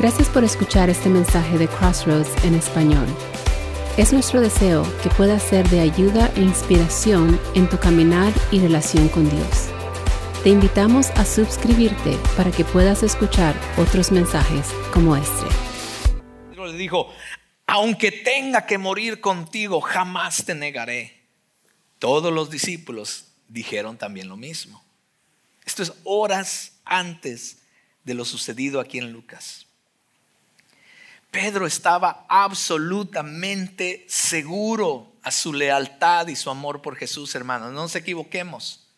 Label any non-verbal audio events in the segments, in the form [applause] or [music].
Gracias por escuchar este mensaje de Crossroads en español. Es nuestro deseo que pueda ser de ayuda e inspiración en tu caminar y relación con Dios. Te invitamos a suscribirte para que puedas escuchar otros mensajes como este. Pedro le dijo, aunque tenga que morir contigo, jamás te negaré. Todos los discípulos dijeron también lo mismo. Esto es horas antes de lo sucedido aquí en Lucas. Pedro estaba absolutamente seguro a su lealtad y su amor por Jesús, hermanos. No nos equivoquemos.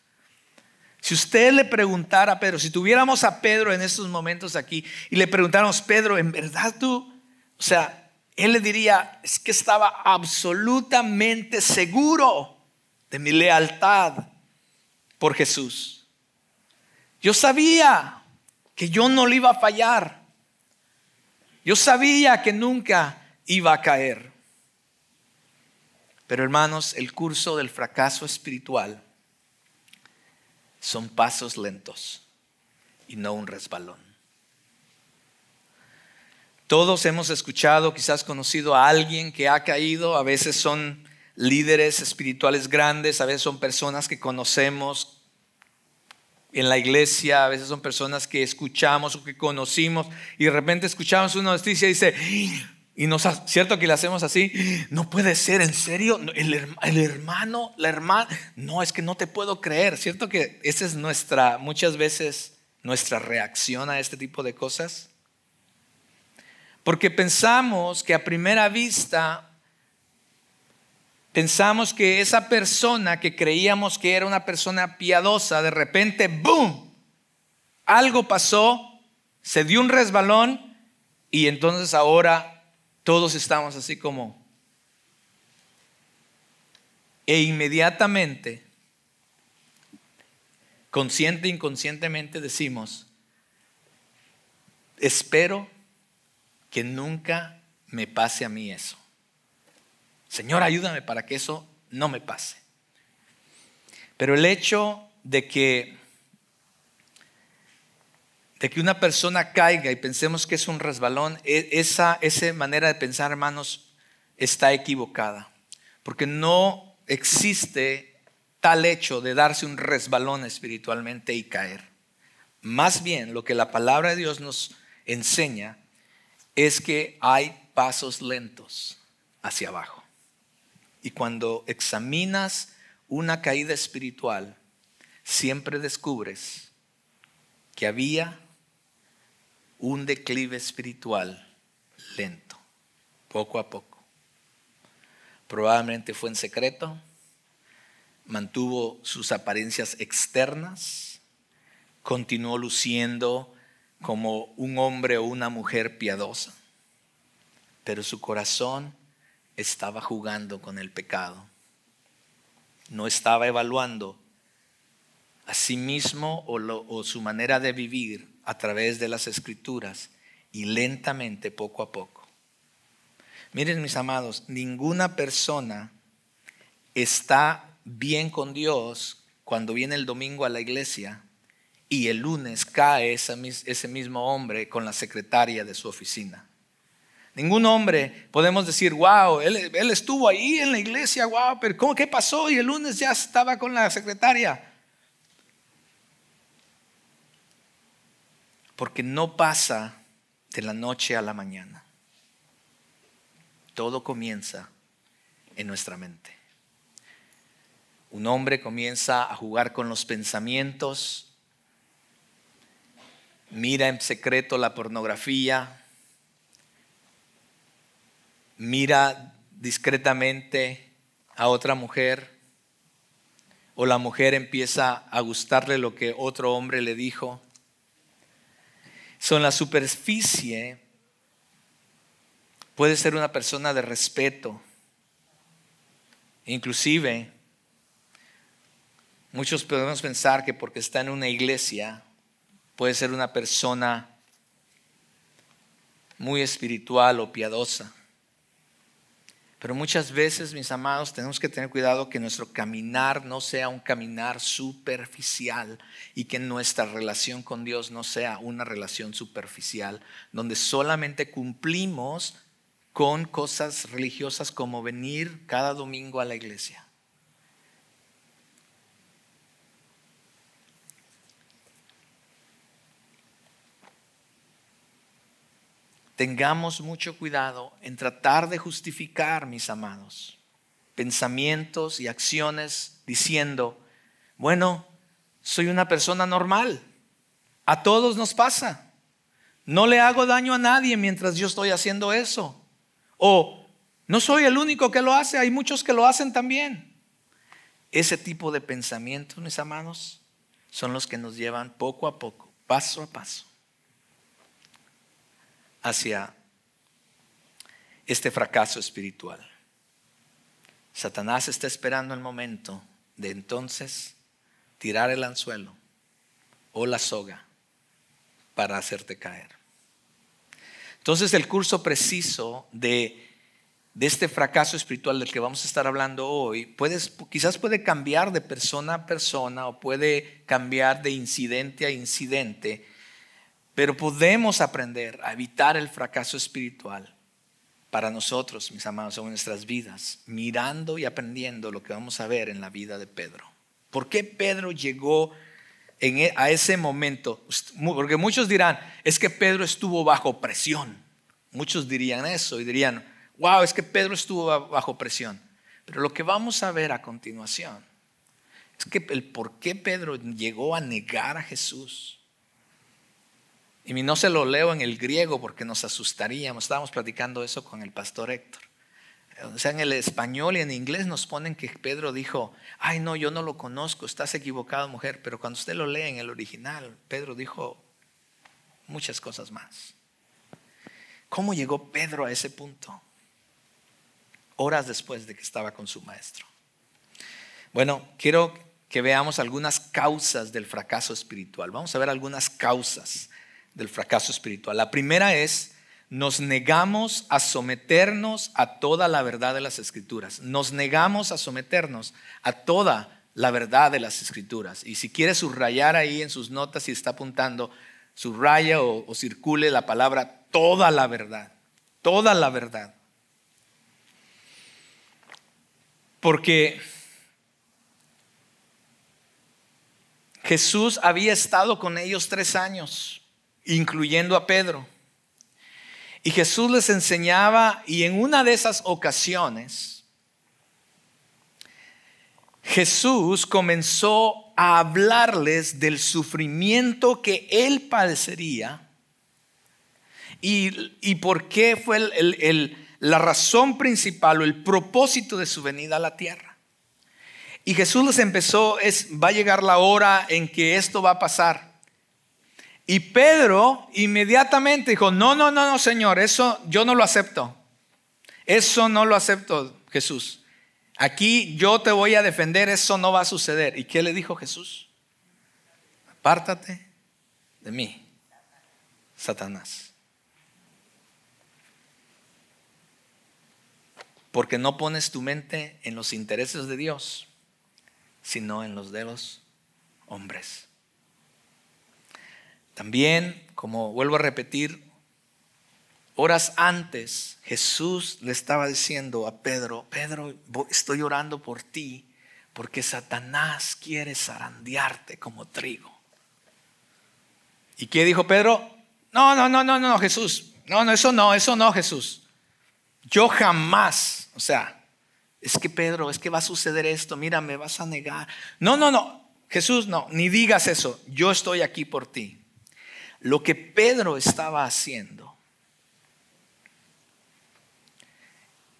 Si usted le preguntara a Pedro, si tuviéramos a Pedro en estos momentos aquí y le preguntáramos, Pedro, ¿en verdad tú? O sea, él le diría, es que estaba absolutamente seguro de mi lealtad por Jesús. Yo sabía que yo no le iba a fallar. Yo sabía que nunca iba a caer. Pero hermanos, el curso del fracaso espiritual son pasos lentos y no un resbalón. Todos hemos escuchado, quizás conocido a alguien que ha caído, a veces son líderes espirituales grandes, a veces son personas que conocemos en la iglesia, a veces son personas que escuchamos o que conocimos y de repente escuchamos una noticia y dice, y nos, cierto que le hacemos así, no puede ser, en serio, el, el, hermano, la hermana, no, es que no te puedo creer, cierto que esa es nuestra, muchas veces nuestra reacción a este tipo de cosas. Porque pensamos que a primera vista Pensamos que esa persona que creíamos que era una persona piadosa, de repente, ¡boom! Algo pasó, se dio un resbalón y entonces ahora todos estamos así como... E inmediatamente, consciente e inconscientemente decimos, espero que nunca me pase a mí eso. Señor, ayúdame para que eso no me pase. Pero el hecho de que de que una persona caiga y pensemos que es un resbalón, e, esa, esa manera de pensar, hermanos, está equivocada. Porque no existe tal hecho de darse un resbalón espiritualmente y caer. Más bien, lo que la palabra de Dios nos enseña es que hay pasos lentos hacia abajo. Y cuando examinas una caída espiritual, siempre descubres que había un declive espiritual lento, poco a poco. Probablemente fue en secreto, mantuvo sus apariencias externas, continuó luciendo como un hombre o una mujer piadosa, pero su corazón estaba jugando con el pecado. No estaba evaluando a sí mismo o, su manera de vivir a través de las escrituras y lentamente, poco a poco. Miren mis amados, ninguna persona está bien con Dios cuando viene el domingo a la iglesia y el lunes cae ese mismo hombre con la secretaria de su oficina. Ningún hombre podemos decir, wow, él, estuvo ahí en la iglesia, wow, pero ¿cómo, ¿qué pasó? Y el lunes ya estaba con la secretaria. Porque no pasa de la noche a la mañana. Todo comienza en nuestra mente. Un hombre comienza a jugar con los pensamientos, mira en secreto la pornografía, mira discretamente a otra mujer o la mujer empieza a gustarle lo que otro hombre le dijo. Son la superficie puede ser una persona de respeto. Inclusive, muchos podemos pensar que porque está en una iglesia, puede ser una persona muy espiritual o piadosa. Pero muchas veces, mis amados, tenemos que tener cuidado que nuestro caminar no sea un caminar superficial y que nuestra relación con Dios no sea una relación superficial, donde solamente cumplimos con cosas religiosas como venir cada domingo a la iglesia. Tengamos mucho cuidado en tratar de justificar, mis amados, pensamientos y acciones diciendo, bueno, soy una persona normal, a todos nos pasa, no le hago daño a nadie mientras yo estoy haciendo eso, o no soy el único que lo hace, hay muchos que lo hacen también. Ese tipo de pensamientos, mis amados, son los que nos llevan poco a poco, paso a paso, hacia este fracaso espiritual. Satanás está esperando el momento de entonces tirar el anzuelo o la soga para hacerte caer. Entonces el curso preciso de, de, este fracaso espiritual del que vamos a estar hablando hoy, puedes, quizás puede cambiar de persona a persona o puede cambiar de incidente a incidente, pero podemos aprender a evitar el fracaso espiritual para nosotros, mis amados, en nuestras vidas, mirando y aprendiendo lo que vamos a ver en la vida de Pedro. ¿Por qué Pedro llegó e, a ese momento? Porque muchos dirán, es que Pedro estuvo bajo presión. Muchos dirían eso y dirían, wow, es que Pedro estuvo bajo presión. Pero lo que vamos a ver a continuación es que el por qué Pedro llegó a negar a Jesús y no se lo leo en el griego porque nos asustaríamos. Estábamos platicando eso con el pastor Héctor. O sea, en el español y en inglés nos ponen que Pedro dijo, ay no, yo no lo conozco, estás equivocado mujer. Pero cuando usted lo lee en el original, Pedro dijo muchas cosas más. ¿Cómo llegó Pedro a ese punto? Horas después de que estaba con su maestro. Bueno, quiero que veamos algunas causas del fracaso espiritual. Vamos a ver algunas causas del fracaso espiritual. La primera es, nos negamos a someternos a toda la verdad de las escrituras. Nos negamos a someternos a toda la verdad de las escrituras. Y si quiere subrayar ahí en sus notas y está apuntando, subraya o, o circule la palabra toda la verdad. Toda la verdad. Porque Jesús había estado con ellos tres años incluyendo a Pedro. Y Jesús les enseñaba y en una de esas ocasiones, Jesús comenzó a hablarles del sufrimiento que él padecería y, por qué fue la razón principal o el propósito de su venida a la tierra. Y Jesús les empezó, es, va a llegar la hora en que esto va a pasar. Y Pedro inmediatamente dijo, no, no, no, no, Señor, eso yo no lo acepto. Eso no lo acepto, Jesús. Aquí yo te voy a defender, eso no va a suceder. ¿Y qué le dijo Jesús? Apártate de mí, Satanás. Porque no pones tu mente en los intereses de Dios, sino en los de los hombres. También, como vuelvo a repetir, horas antes Jesús le estaba diciendo a Pedro, Pedro, estoy orando por ti porque Satanás quiere zarandearte como trigo. ¿Y qué dijo Pedro? No, no, no, no, no, Jesús. No, no, eso no, eso no, Jesús. Yo jamás, o sea, es que Pedro, es que va a suceder esto, mira, me vas a negar. No, no, no, Jesús, no, ni digas eso, yo estoy aquí por ti. Lo que Pedro estaba haciendo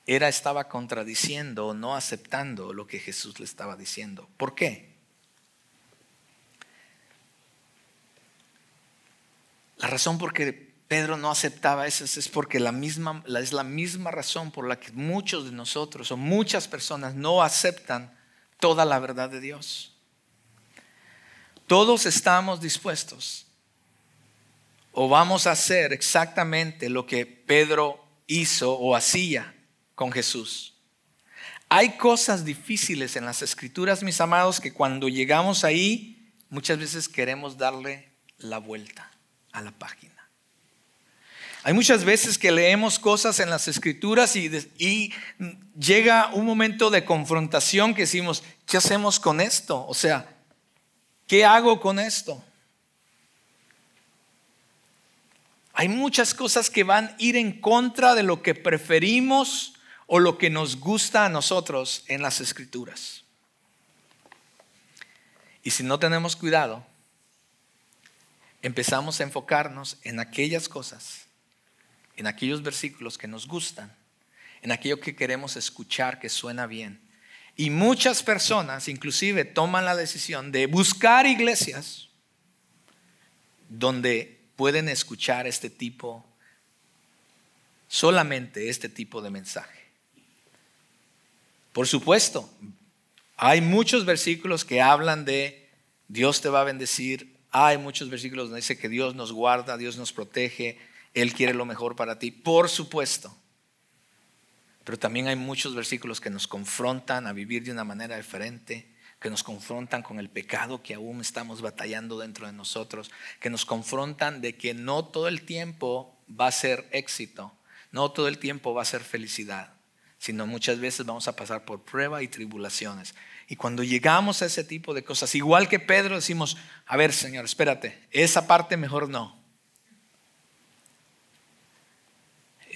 era estaba contradiciendo no aceptando lo que Jesús le estaba diciendo. ¿Por qué? La razón por que Pedro no aceptaba eso es porque la misma, es la misma razón por la que muchos de nosotros o muchas personas no aceptan toda la verdad de Dios. Todos estamos dispuestos o vamos a hacer exactamente lo que Pedro hizo o hacía con Jesús. hay cosas difíciles en las escrituras, mis amados, que cuando llegamos ahí, muchas veces queremos darle la vuelta a la página. Hay muchas veces que leemos cosas en las escrituras y, llega un momento de confrontación que decimos, ¿qué hacemos con esto? O sea, ¿qué hago con esto? Hay muchas cosas que van a ir en contra de lo que preferimos o lo que nos gusta a nosotros en las escrituras. Y si no tenemos cuidado, empezamos a enfocarnos en aquellas cosas en aquellos versículos que nos gustan, en aquello que queremos escuchar que suena bien. Y muchas personas inclusive toman la decisión de buscar iglesias donde pueden escuchar este tipo, solamente este tipo de mensaje. Por supuesto, hay muchos versículos que hablan de Dios te va a bendecir, hay muchos versículos donde dice que Dios nos guarda, Dios nos protege, él quiere lo mejor para ti, por supuesto. Pero también hay muchos versículos que nos confrontan a vivir de una manera diferente, que nos confrontan con el pecado que aún estamos batallando dentro de nosotros, que nos confrontan de que no todo el tiempo va a ser éxito, no todo el tiempo va a ser felicidad, sino muchas veces vamos a pasar por prueba y tribulaciones. Y cuando llegamos a ese tipo de cosas, igual que Pedro decimos, a ver Señor, espérate, esa parte mejor no.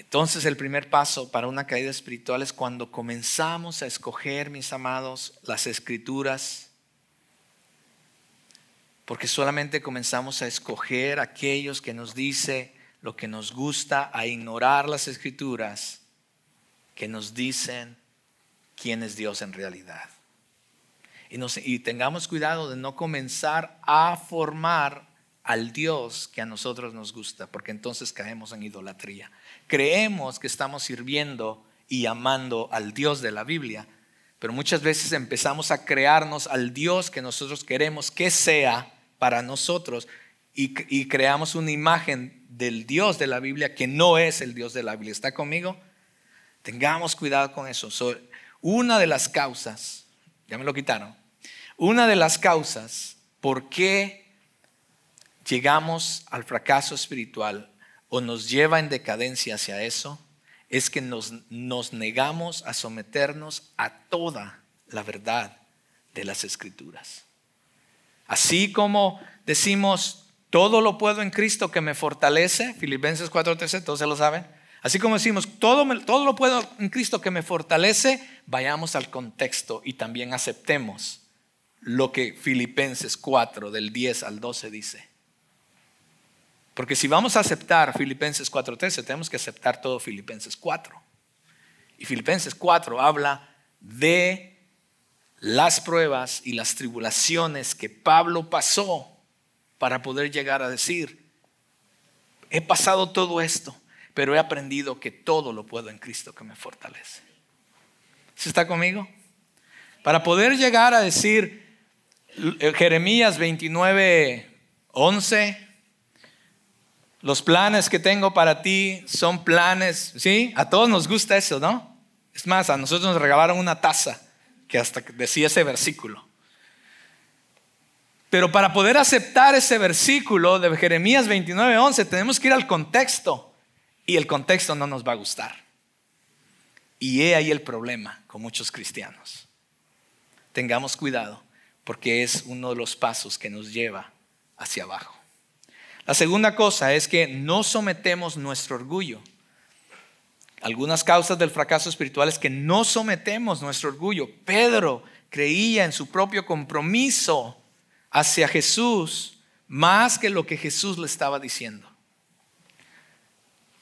Entonces el primer paso para una caída espiritual es cuando comenzamos a escoger, mis amados, las escrituras, porque solamente comenzamos a escoger aquellos que nos dice lo que nos gusta, a ignorar las escrituras que nos dicen quién es Dios en realidad. Y, y tengamos cuidado de no comenzar a formar al Dios que a nosotros nos gusta, porque entonces caemos en idolatría. Creemos que estamos sirviendo y amando al Dios de la Biblia, pero muchas veces empezamos a crearnos al Dios que nosotros queremos que sea para nosotros y, creamos una imagen del Dios de la Biblia que no es el Dios de la Biblia. ¿Está conmigo? Tengamos cuidado con eso. una de las causas, ya me lo quitaron, una de las causas por qué llegamos al fracaso espiritual o nos lleva en decadencia hacia eso, es que nos, negamos a someternos a toda la verdad de las escrituras. Así como decimos, todo lo puedo en Cristo que me fortalece, Filipenses 4:13, todos se lo saben. Así como decimos, todo, todo lo puedo en Cristo que me fortalece, vayamos al contexto y también aceptemos lo que Filipenses 4 del 10 al 12 dice. Porque si vamos a aceptar Filipenses 4.13, tenemos que aceptar todo Filipenses 4. Y Filipenses 4 habla de las pruebas y las tribulaciones que Pablo pasó para poder llegar a decir, he pasado todo esto, pero he aprendido que todo lo puedo en Cristo que me fortalece. ¿Se está conmigo? Para poder llegar a decir Jeremías 29, 11, los planes que tengo para ti son planes, ¿sí? A todos nos gusta eso, ¿no? Es más, a nosotros nos regalaron una taza que hasta decía ese versículo. Pero para poder aceptar ese versículo de Jeremías 29:11 tenemos que ir al contexto y el contexto no nos va a gustar. Y he ahí el problema con muchos cristianos. Tengamos cuidado porque es uno de los pasos que nos lleva hacia abajo. La segunda cosa es que no sometemos nuestro orgullo. Algunas causas del fracaso espiritual es que no sometemos nuestro orgullo. Pedro creía en su propio compromiso hacia Jesús más que lo que Jesús le estaba diciendo.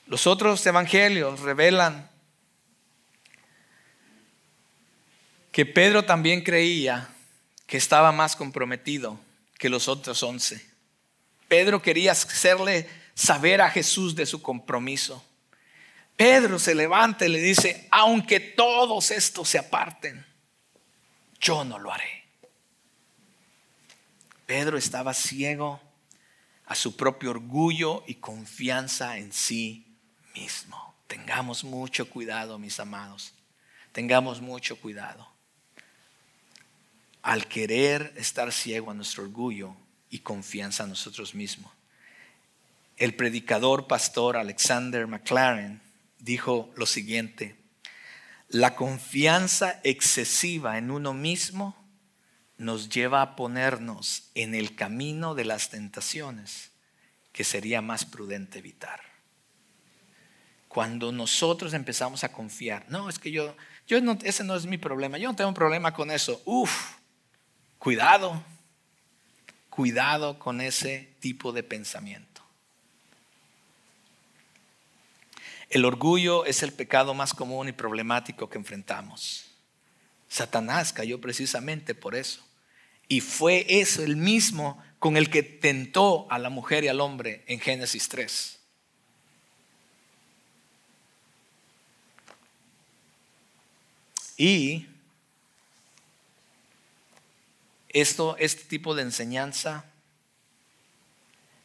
Los otros evangelios revelan que Pedro también creía que estaba más comprometido que los otros once. Pedro quería hacerle saber a Jesús de su compromiso. Pedro se levanta y le dice, aunque todos estos se aparten, yo no lo haré. Pedro estaba ciego a su propio orgullo y confianza en sí mismo. Tengamos mucho cuidado, mis amados. tengamos mucho cuidado. Al querer estar ciego a nuestro orgullo y confianza en nosotros mismos. El predicador pastor Alexander McLaren dijo lo siguiente, la confianza excesiva en uno mismo nos lleva a ponernos en el camino de las tentaciones que sería más prudente evitar. Cuando nosotros empezamos a confiar, no, es que yo, yo no, ese no es mi problema, yo no tengo un problema con eso. Uf, cuidado, cuidado con ese tipo de pensamiento. El orgullo es el pecado más común y problemático que enfrentamos. Satanás cayó precisamente por eso. Y fue eso el mismo con el que tentó a la mujer y al hombre en Génesis 3. Y esto, este tipo de enseñanza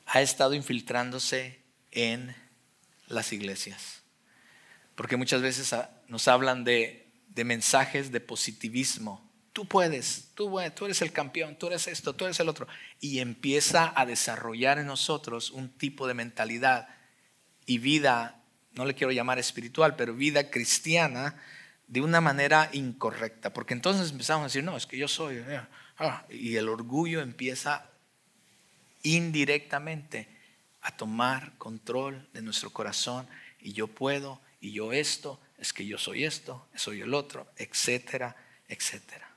ha estado infiltrándose en las iglesias. Porque muchas veces nos hablan de, mensajes de positivismo. Tú puedes, tú, tú eres el campeón, tú eres esto, tú eres el otro. Y empieza a desarrollar en nosotros un tipo de mentalidad y vida, no le quiero llamar espiritual, pero vida cristiana de una manera incorrecta. Porque entonces empezamos a decir, no, es que yo soy. Eh, ah", y el orgullo empieza indirectamente a tomar control de nuestro corazón y yo puedo y yo esto, es que yo soy esto, soy el otro, etcétera, etcétera.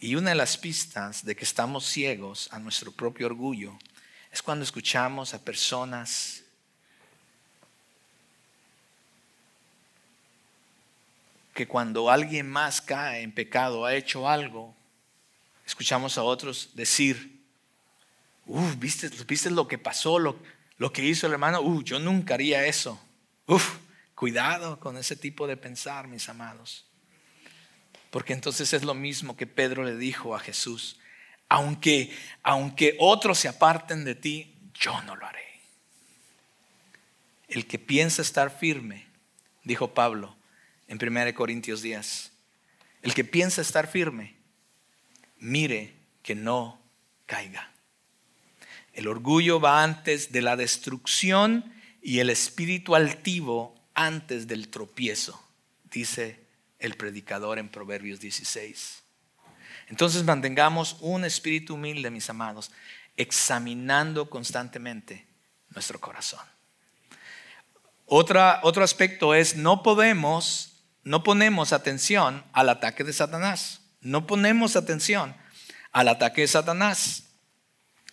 Y una de las pistas de que estamos ciegos a nuestro propio orgullo es cuando escuchamos a personas que cuando alguien más cae en pecado, ha hecho algo, escuchamos a otros decir, Uf, ¿viste, ¿viste lo que pasó, lo, lo que hizo el hermano? Uf, yo nunca haría eso. Uf, cuidado con ese tipo de pensar, mis amados. Porque entonces es lo mismo que Pedro le dijo a Jesús. Aunque, aunque otros se aparten de ti, yo no lo haré. El que piensa estar firme, dijo Pablo en 1 Corintios 10, el que piensa estar firme, mire que no caiga. El orgullo va antes de la destrucción y el espíritu altivo antes del tropiezo, dice el predicador en Proverbios 16. Entonces mantengamos un espíritu humilde, mis amados, examinando constantemente nuestro corazón. Otro aspecto es no podemos, no ponemos atención al ataque de Satanás. No ponemos atención al ataque de Satanás.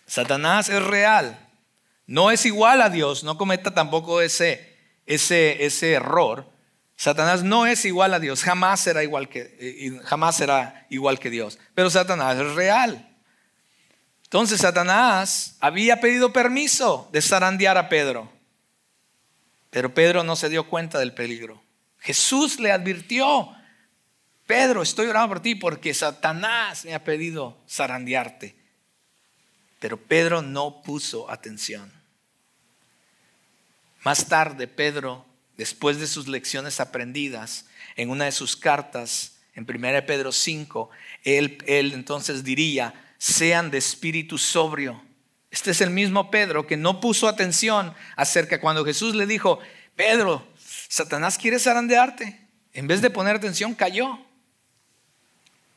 Satanás es real, no es igual a Dios, no cometa tampoco ese, ese, ese error. Satanás no es igual a Dios, jamás será igual que, eh, jamás será igual que Dios. Pero Satanás es real. Entonces Satanás había pedido permiso de zarandear a Pedro. Pero Pedro no se dio cuenta del peligro. Jesús le advirtió, Pedro, estoy orando por ti porque Satanás me ha pedido zarandearte. Pero Pedro no puso atención. Más tarde, Pedro, después de sus lecciones aprendidas, en una de sus cartas, en 1 Pedro 5, él, él entonces diría, sean de espíritu sobrio. Este es el mismo Pedro que no puso atención acerca cuando Jesús le dijo, Pedro, Satanás quiere zarandearte. En vez de poner atención, cayó.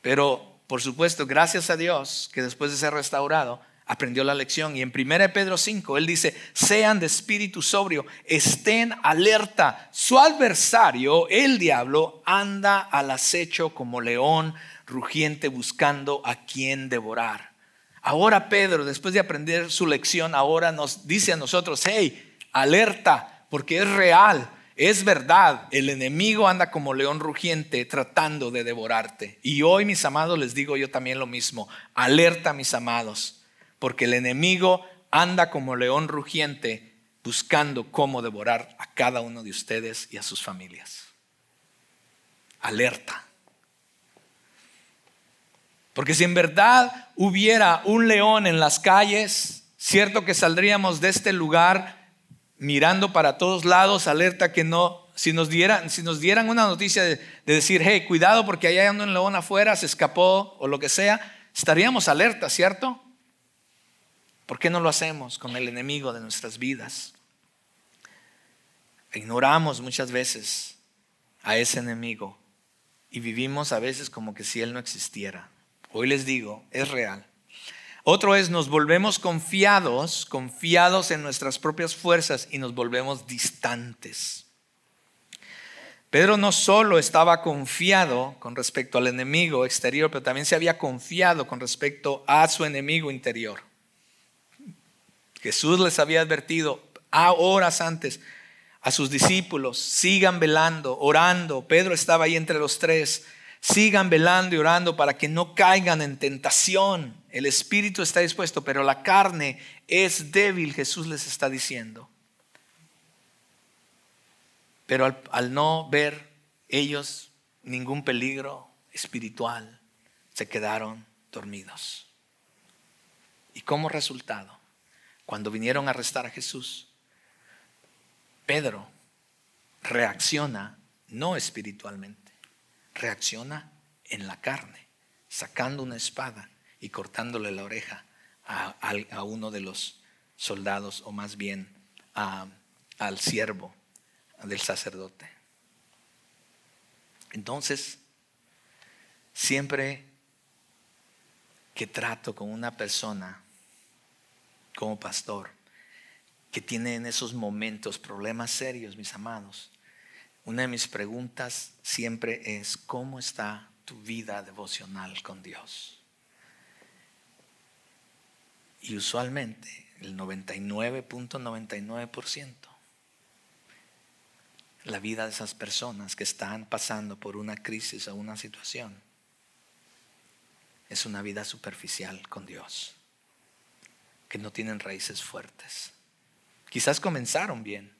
Pero, por supuesto, gracias a Dios que después de ser restaurado, aprendió la lección. Y en 1 Pedro 5, él dice, sean de espíritu sobrio, estén alerta. Su adversario, el diablo, anda al acecho como león rugiente buscando a quien devorar. Ahora Pedro, después de aprender su lección, ahora nos dice a nosotros, hey, alerta, porque es real. Es verdad, el enemigo anda como león rugiente tratando de devorarte. Y hoy, mis amados, les digo yo también lo mismo. Alerta, mis amados porque el enemigo anda como león rugiente buscando cómo devorar a cada uno de ustedes y a sus familias. Alerta. Porque si en verdad hubiera un león en las calles, cierto que saldríamos de este lugar mirando para todos lados, alerta que no si nos dieran, si nos dieran una noticia de, decir, hey, cuidado porque allá hay un león afuera, se escapó o lo que sea, estaríamos alerta, ¿cierto? ¿Por qué no lo hacemos con el enemigo de nuestras vidas? Ignoramos muchas veces a ese enemigo y vivimos a veces como que si él no existiera. Hoy les digo, es real. Otro es nos volvemos confiados, confiados en nuestras propias fuerzas y nos volvemos distantes. Pedro no solo estaba confiado con respecto al enemigo exterior, pero también se había confiado con respecto a su enemigo interior. Jesús les había advertido a horas antes a sus discípulos, sigan velando, orando. Pedro estaba ahí entre los tres. Sigan velando y orando para que no caigan en tentación. El espíritu está dispuesto, pero la carne es débil, Jesús les está diciendo. Pero al, no ver ellos ningún peligro espiritual, se quedaron dormidos. Y como resultado, cuando vinieron a arrestar a Jesús, Pedro reacciona no espiritualmente reacciona en la carne, sacando una espada y cortándole la oreja a, uno de los soldados, o más bien al siervo del sacerdote. Entonces, siempre que trato con una persona como pastor que tiene en esos momentos problemas serios, mis amados, una de mis preguntas siempre es, ¿cómo está tu vida devocional con Dios? Y usualmente el 99.99% la vida de esas personas que están pasando por una crisis o una situación es una vida superficial con Dios, que no tienen raíces fuertes. Quizás comenzaron bien,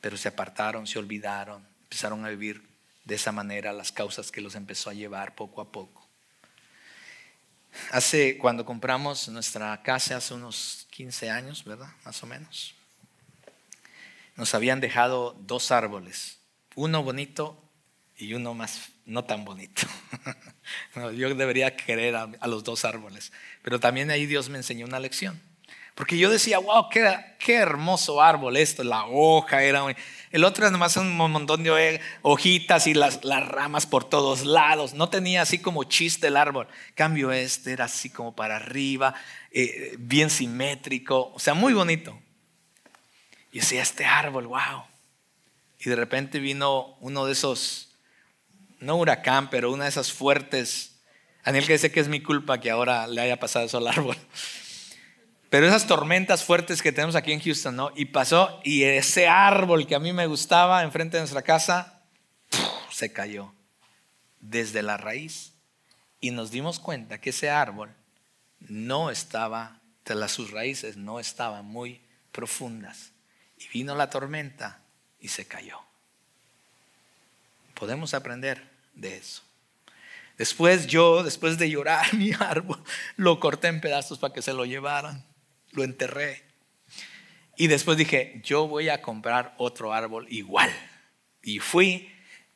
pero se apartaron, se olvidaron, empezaron a vivir de esa manera las causas que los empezó a llevar poco a poco. Hace, cuando compramos nuestra casa hace unos 15 años, ¿verdad? Más o menos. Nos habían dejado dos árboles, uno bonito y uno más no tan bonito. [laughs] yo debería querer a los dos árboles, pero también ahí Dios me enseñó una lección. Porque yo decía, wow, qué, qué hermoso árbol esto, la hoja era... El otro era nomás un montón de hojitas y las, las ramas por todos lados. No tenía así como chiste el árbol. cambio este era así como para arriba, eh, bien simétrico, o sea, muy bonito. Y decía, este árbol, wow. Y de repente vino uno de esos, no huracán, pero una de esas fuertes. Daniel que dice que es mi culpa que ahora le haya pasado eso al árbol. [laughs] Pero esas tormentas fuertes que tenemos aquí en Houston, ¿no? Y pasó, y ese árbol que a mí me gustaba enfrente de nuestra casa, se cayó desde la raíz. Y nos dimos cuenta que ese árbol no estaba, sus raíces no estaban muy profundas. Y vino la tormenta y se cayó. Podemos aprender de eso. Después yo, después de llorar [laughs] mi árbol, lo corté en pedazos para que se lo llevaran lo enterré. Y después dije, yo voy a comprar otro árbol igual. Y fui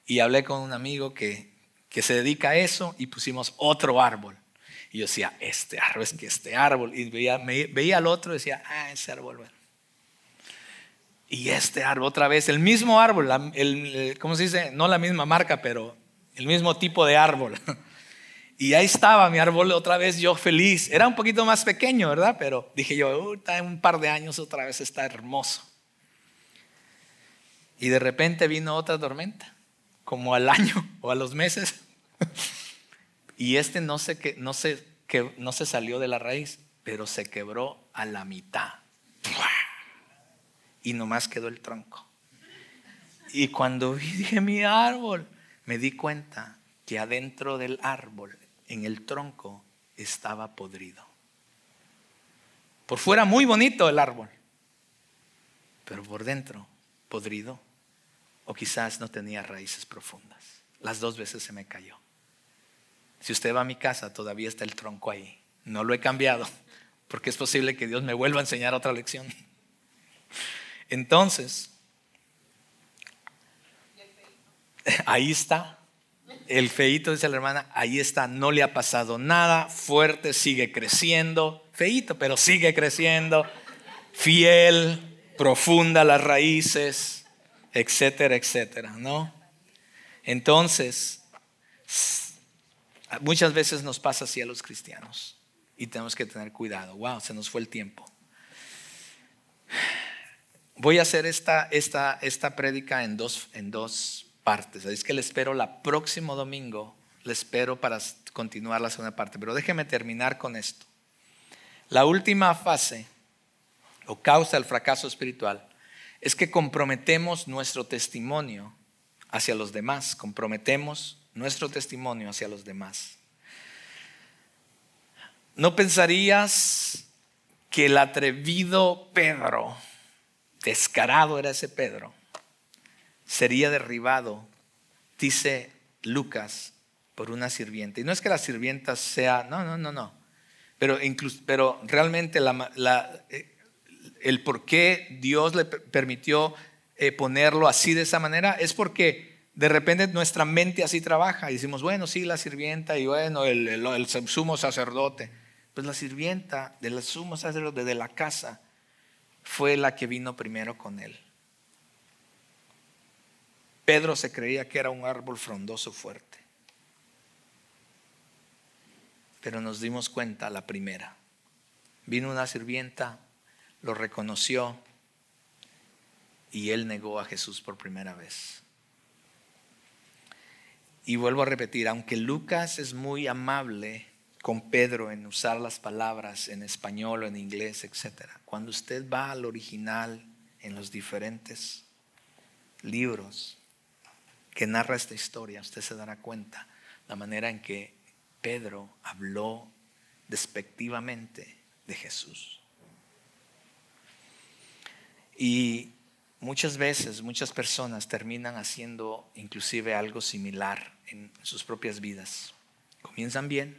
y hablé con un amigo que, que se dedica a eso y pusimos otro árbol. Y yo decía, este árbol, es que este árbol. Y veía, veía al otro y decía, ah, ese árbol, bueno. Y este árbol otra vez, el mismo árbol, el, ¿cómo se dice? No la misma marca, pero el mismo tipo de árbol. [laughs] Y ahí estaba mi árbol otra vez, yo feliz. Era un poquito más pequeño, ¿verdad? Pero dije yo, en un par de años otra vez está hermoso. Y de repente vino otra tormenta, como al año [laughs] o a los meses. [laughs] y este no se, que, no, se, que, no se salió de la raíz, pero se quebró a la mitad. Y nomás quedó el tronco. Y cuando vi, dije mi árbol, me di cuenta que adentro del árbol en el tronco estaba podrido. Por fuera muy bonito el árbol, pero por dentro podrido. O quizás no tenía raíces profundas. Las dos veces se me cayó. Si usted va a mi casa, todavía está el tronco ahí. No lo he cambiado, porque es posible que Dios me vuelva a enseñar otra lección. Entonces, ahí está. El feito, dice la hermana, ahí está, no le ha pasado nada, fuerte, sigue creciendo, feito, pero sigue creciendo, fiel, profunda las raíces, etcétera, etcétera, ¿no? Entonces, muchas veces nos pasa así a los cristianos y tenemos que tener cuidado. Wow, se nos fue el tiempo. Voy a hacer esta, esta, esta prédica en dos, en dos partes. Es que le espero la próximo domingo, le espero para continuar la segunda parte. Pero déjeme terminar con esto. La última fase o causa del fracaso espiritual es que comprometemos nuestro testimonio hacia los demás, comprometemos nuestro testimonio hacia los demás. ¿No pensarías que el atrevido Pedro, descarado era ese Pedro, sería derribado, dice Lucas, por una sirvienta? Y no es que la sirvienta sea, no, no, no, no. Pero, incluso, pero realmente eh, el por qué Dios le permitió eh, ponerlo así de esa manera es porque de repente nuestra mente así trabaja y decimos, bueno, sí, la sirvienta y bueno, el, el sumo sacerdote. Pues la sirvienta del sumo sacerdote de la casa fue la que vino primero con él. Pedro se creía que era un árbol frondoso fuerte. Pero nos dimos cuenta la primera. Vino una sirvienta, lo reconoció y él negó a Jesús por primera vez. Y vuelvo a repetir, aunque Lucas es muy amable con Pedro en usar las palabras en español o en inglés, etc. Cuando usted va al original en los diferentes libros que narra esta historia, usted se dará cuenta la manera en que Pedro habló despectivamente de Jesús. Y muchas veces, muchas personas terminan haciendo inclusive algo similar en sus propias vidas. Comienzan bien,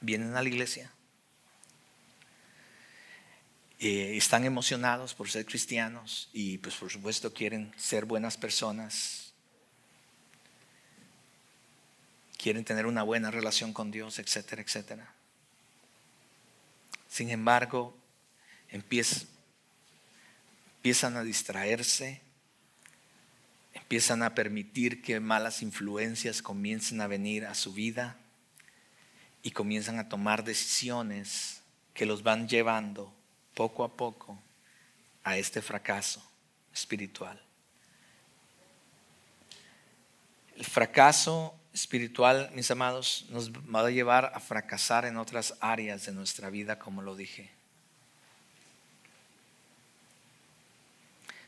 vienen a la iglesia, eh, están emocionados por ser cristianos y pues por supuesto quieren ser buenas personas, quieren tener una buena relación con Dios, etcétera, etcétera. Sin embargo, empiezan a distraerse, empiezan a permitir que malas influencias comiencen a venir a su vida y comienzan a tomar decisiones que los van llevando poco a poco a este fracaso espiritual. El fracaso espiritual, mis amados, nos va a llevar a fracasar en otras áreas de nuestra vida, como lo dije.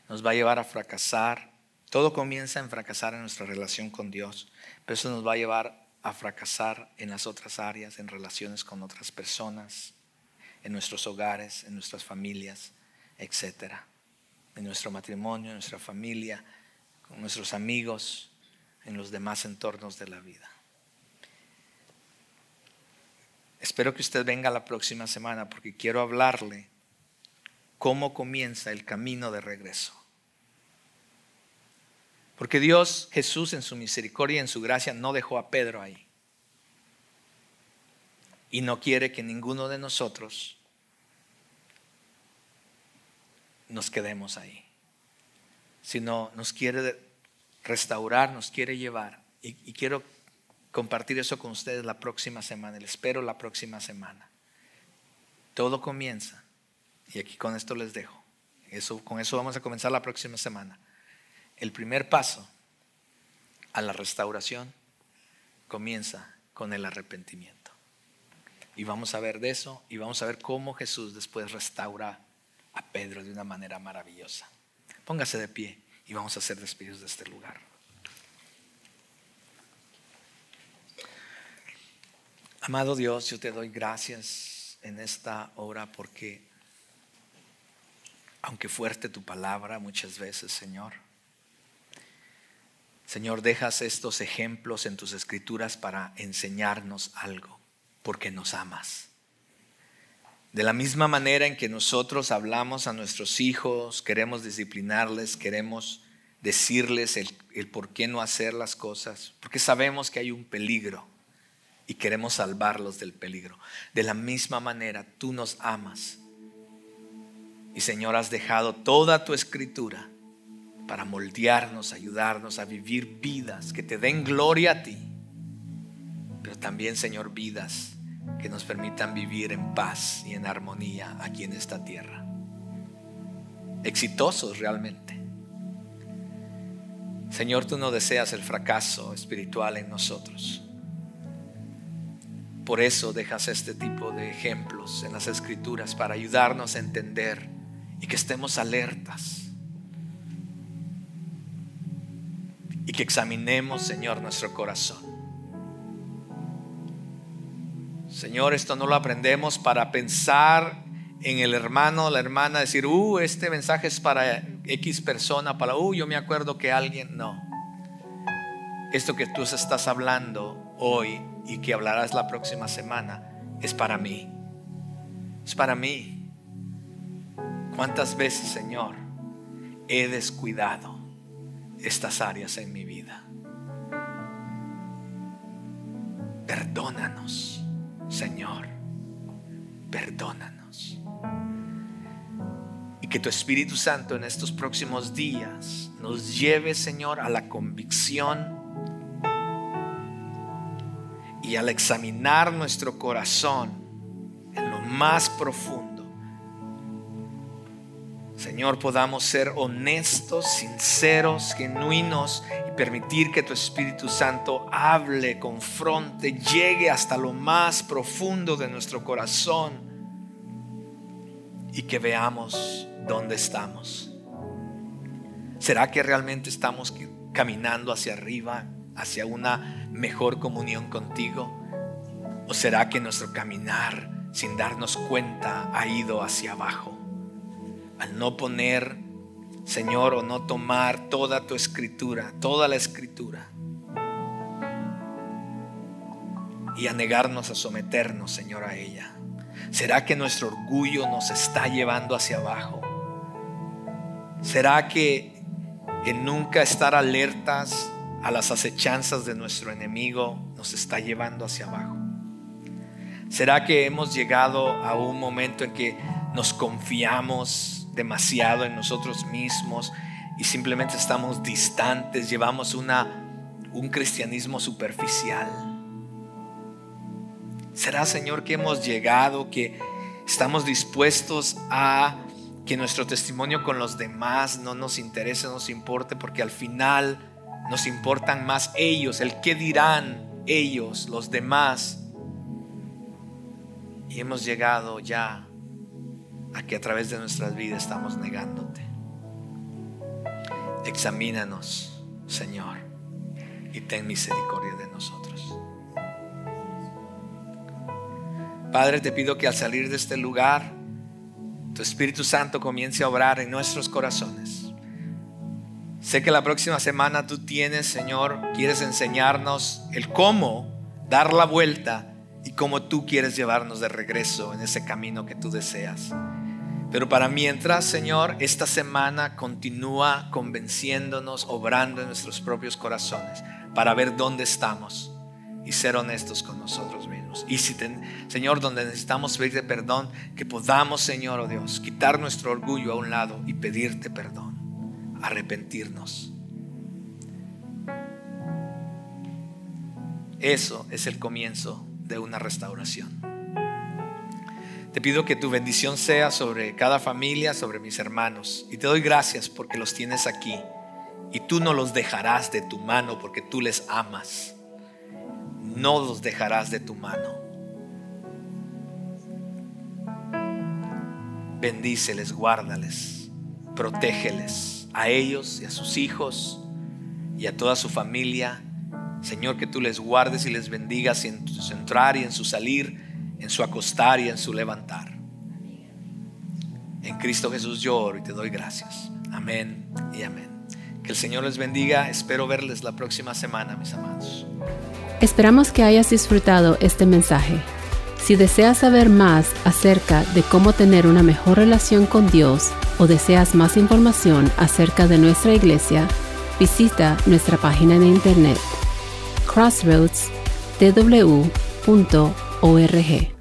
Nos va a llevar a fracasar. Todo comienza en fracasar en nuestra relación con Dios, pero eso nos va a llevar a fracasar en las otras áreas, en relaciones con otras personas, en nuestros hogares, en nuestras familias, etc. En nuestro matrimonio, en nuestra familia, con nuestros amigos, en los demás entornos de la vida. Espero que usted venga la próxima semana porque quiero hablarle cómo comienza el camino de regreso. Porque Dios, Jesús en su misericordia y en su gracia no dejó a Pedro ahí. Y no quiere que ninguno de nosotros nos quedemos ahí. Sino nos quiere restaurar, nos quiere llevar. Y, quiero compartir eso con ustedes la próxima semana. Les espero la próxima semana. Todo comienza. Y aquí con esto les dejo. Eso, con eso vamos a comenzar la próxima semana el primer paso a la restauración comienza con el arrepentimiento. Y vamos a ver de eso y vamos a ver cómo Jesús después restaura a Pedro de una manera maravillosa. Póngase de pie y vamos a hacer despidos de este lugar. Amado Dios, yo te doy gracias en esta hora porque, aunque fuerte tu palabra muchas veces, Señor, Señor, dejas estos ejemplos en tus escrituras para enseñarnos algo, porque nos amas. De la misma manera en que nosotros hablamos a nuestros hijos, queremos disciplinarles, queremos decirles el, por qué no hacer las cosas, porque sabemos que hay un peligro y queremos salvarlos del peligro. De la misma manera, tú nos amas. Y Señor, has dejado toda tu escritura para moldearnos, ayudarnos a vivir vidas que te den gloria a ti, pero también, Señor, vidas que nos permitan vivir en paz y en armonía aquí en esta tierra. Exitosos realmente. Señor, tú no deseas el fracaso espiritual en nosotros. Por eso dejas este tipo de ejemplos en las escrituras para ayudarnos a entender y que estemos alertas. Y que examinemos, Señor, nuestro corazón. Señor, esto no lo aprendemos para pensar en el hermano la hermana, decir, uh, este mensaje es para X persona, para, uh, yo me acuerdo que alguien, no. Esto que tú estás hablando hoy y que hablarás la próxima semana es para mí. Es para mí. ¿Cuántas veces, Señor, he descuidado estas áreas en mi vida? Perdónanos, Señor. Perdónanos. Y que tu Espíritu Santo en estos próximos días nos lleve, Señor, a la convicción y al examinar nuestro corazón en lo más profundo, Señor, podamos ser honestos, sinceros, genuinos y permitir que tu Espíritu Santo hable, confronte, llegue hasta lo más profundo de nuestro corazón y que veamos dónde estamos. ¿Será que realmente estamos caminando hacia arriba, hacia una mejor comunión contigo? ¿O será que nuestro caminar sin darnos cuenta ha ido hacia abajo? Al no poner, Señor, o no tomar toda tu escritura, toda la escritura, y a negarnos a someternos, Señor, a ella. ¿Será que nuestro orgullo nos está llevando hacia abajo? ¿Será que en nunca estar alertas a las acechanzas de nuestro enemigo nos está llevando hacia abajo? ¿Será que hemos llegado a un momento en que nos confiamos demasiado en nosotros mismos y simplemente estamos distantes, llevamos una, un cristianismo superficial? ¿Será, Señor, que hemos llegado, que estamos dispuestos a que nuestro testimonio con los demás no nos interese, no nos importe, porque al final nos importan más ellos, el qué dirán ellos, los demás. Y hemos llegado ya a que a través de nuestras vidas estamos negándote. Examínanos, Señor, y ten misericordia de nosotros. Padre, te pido que al salir de este lugar, tu Espíritu Santo comience a obrar en nuestros corazones Sé que la próxima semana tú tienes, Señor, quieres enseñarnos el cómo dar la vuelta y cómo tú quieres llevarnos de regreso en ese camino que tú deseas. Pero para mientras, Señor, esta semana continúa convenciéndonos, obrando en nuestros propios corazones para ver dónde estamos y ser honestos con nosotros mismos. Y si, Señor, donde necesitamos pedirte perdón, que podamos, Señor, oh Dios, quitar nuestro orgullo a un lado y pedirte perdón arrepentirnos. Eso es el comienzo de una restauración. Te pido que tu bendición sea sobre cada familia, sobre mis hermanos. Y te doy gracias porque los tienes aquí. Y tú no los dejarás de tu mano porque tú les amas. No los dejarás de tu mano. Bendíceles, guárdales, protégeles a ellos y a sus hijos y a toda su familia. Señor, que tú les guardes y les bendigas en su entrar y en su salir, en su acostar y en su levantar. En Cristo Jesús lloro y te doy gracias. Amén y amén. Que el Señor les bendiga. Espero verles la próxima semana, mis amados. Esperamos que hayas disfrutado este mensaje. Si deseas saber más acerca de cómo tener una mejor relación con Dios o deseas más información acerca de nuestra iglesia, visita nuestra página de internet crossroadstw.org.